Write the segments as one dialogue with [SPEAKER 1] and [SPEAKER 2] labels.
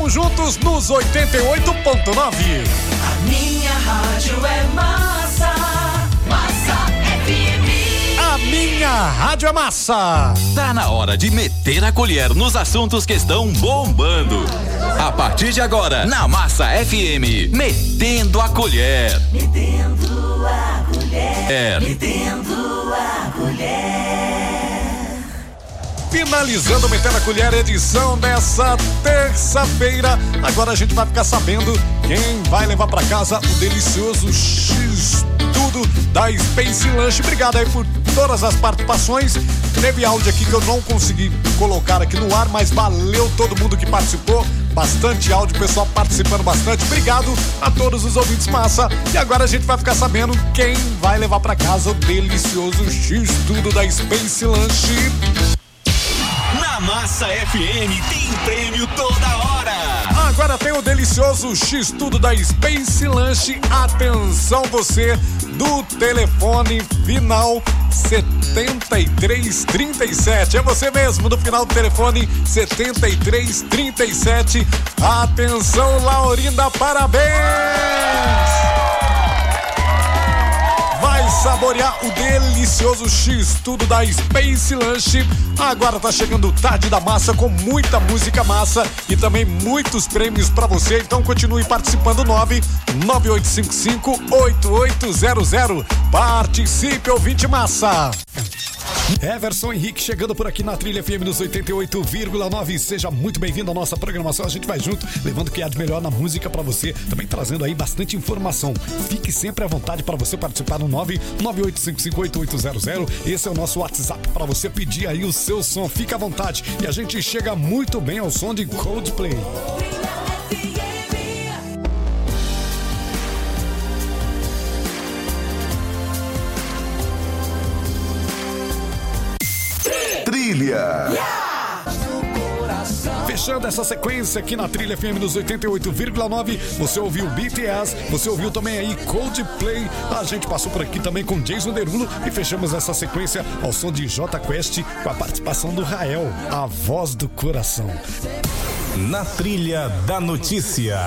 [SPEAKER 1] Unidos nos 88.9.
[SPEAKER 2] A minha rádio é massa, massa FM.
[SPEAKER 1] A minha rádio é massa.
[SPEAKER 3] Tá na hora de meter a colher nos assuntos que estão bombando. A partir de agora, na Massa FM, metendo a colher.
[SPEAKER 2] Metendo a colher.
[SPEAKER 3] É.
[SPEAKER 2] Metendo a colher.
[SPEAKER 1] Finalizando o Metendo a Colher, edição dessa terça-feira. Agora a gente vai ficar sabendo quem vai levar para casa o delicioso X tudo da Space Lunch. Obrigado aí por todas as participações. Teve áudio aqui que eu não consegui colocar aqui no ar, mas valeu todo mundo que participou. Bastante áudio, pessoal participando bastante. Obrigado a todos os ouvintes massa. E agora a gente vai ficar sabendo quem vai levar para casa o delicioso X tudo da Space Lunch.
[SPEAKER 3] Massa FM tem prêmio toda hora.
[SPEAKER 1] Agora tem o delicioso X Tudo da Space Lunch. Atenção você do telefone final 7337. É você mesmo do final do telefone 7337. Atenção Laurinda, parabéns! Saborear o delicioso X tudo da Space Lunch. Agora tá chegando Tarde da Massa com muita música massa e também muitos prêmios para você. Então continue participando 9 9855 8800. Participe ouvinte massa. Everson Henrique chegando por aqui na Trilha FM nos 88,9. Seja muito bem-vindo à nossa programação. A gente vai junto, levando o que há de melhor na música para você, também trazendo aí bastante informação. Fique sempre à vontade para você participar no 998558800. Esse é o nosso WhatsApp para você pedir aí o seu som. Fique à vontade e a gente chega muito bem ao som de Coldplay.
[SPEAKER 4] Trilha.
[SPEAKER 1] Fechando essa sequência aqui na Trilha FM dos 88,9, você ouviu BTS, você ouviu também aí Coldplay, a gente passou por aqui também com Jason Derulo e fechamos essa sequência ao som de J Quest com a participação do Rael, a voz do coração.
[SPEAKER 4] Na Trilha da Notícia.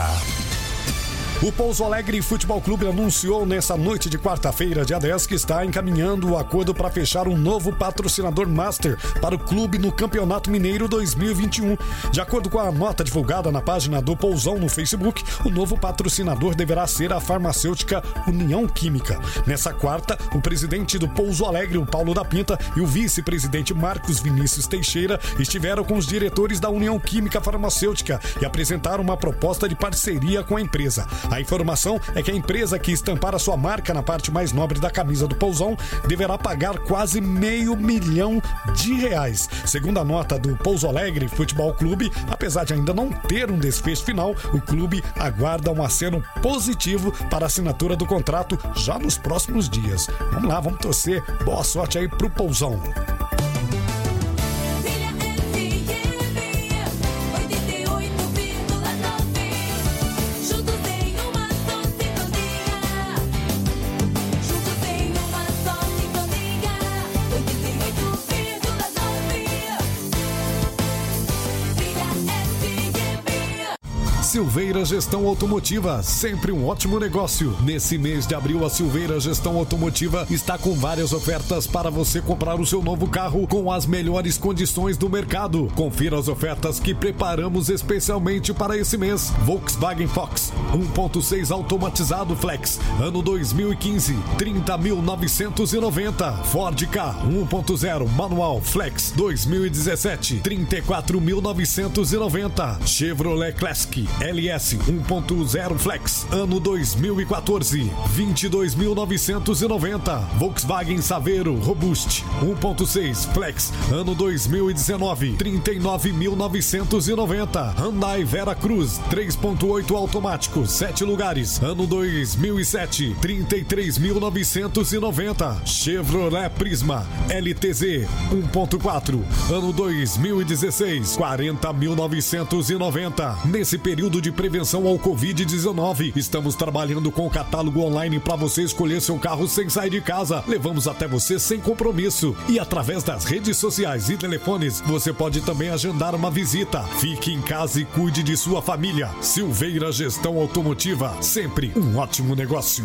[SPEAKER 1] O Pouso Alegre Futebol Clube anunciou nessa noite de quarta-feira, dia 10, que está encaminhando o acordo para fechar um novo patrocinador master para o clube no Campeonato Mineiro 2021. De acordo com a nota divulgada na página do Pousão no Facebook, o novo patrocinador deverá ser a farmacêutica União Química. Nessa quarta, o presidente do Pouso Alegre, o Paulo da Pinta, e o vice-presidente Marcos Vinícius Teixeira estiveram com os diretores da União Química Farmacêutica e apresentaram uma proposta de parceria com a empresa. A informação é que a empresa que estampar a sua marca na parte mais nobre da camisa do Pousão deverá pagar quase meio milhão de reais. Segundo a nota do Pouso Alegre Futebol Clube, apesar de ainda não ter um desfecho final, o clube aguarda um aceno positivo para a assinatura do contrato já nos próximos dias. Vamos lá, vamos torcer. Boa sorte aí pro Pousão. Silveira Gestão Automotiva, sempre um ótimo negócio. Nesse mês de abril, a Silveira Gestão Automotiva está com várias ofertas para você comprar o seu novo carro com as melhores condições do mercado. Confira as ofertas que preparamos especialmente para esse mês. Volkswagen Fox 1.6 automatizado Flex, ano 2015, 30.990. Ford K 1.0 manual Flex 2017, 34.990. Chevrolet Classic LS 1.0 Flex, ano 2014, 22.990. Volkswagen Saveiro Robust 1.6 Flex, ano 2019, 39.990. Hyundai Vera Cruz 3.8 automático, 7 lugares, ano 2007, 33.990. Chevrolet Prisma LTZ 1.4, ano 2016, 40.990. Nesse período de prevenção ao Covid-19. Estamos trabalhando com o catálogo online para você escolher seu carro sem sair de casa. Levamos até você sem compromisso. E através das redes sociais e telefones, você pode também agendar uma visita. Fique em casa e cuide de sua família. Silveira Gestão Automotiva, sempre um ótimo negócio.